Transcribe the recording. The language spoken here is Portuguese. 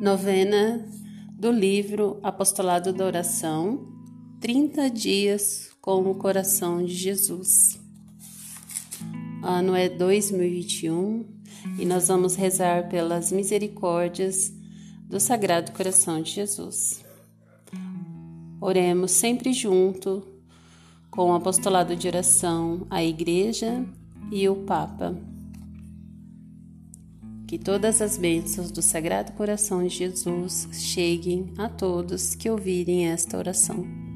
Novena do livro Apostolado da Oração, 30 dias com o coração de Jesus. Ano é 2021 e nós vamos rezar pelas misericórdias do Sagrado Coração de Jesus. Oremos sempre junto com o apostolado de oração, a Igreja e o Papa. Que todas as bênçãos do Sagrado Coração de Jesus cheguem a todos que ouvirem esta oração.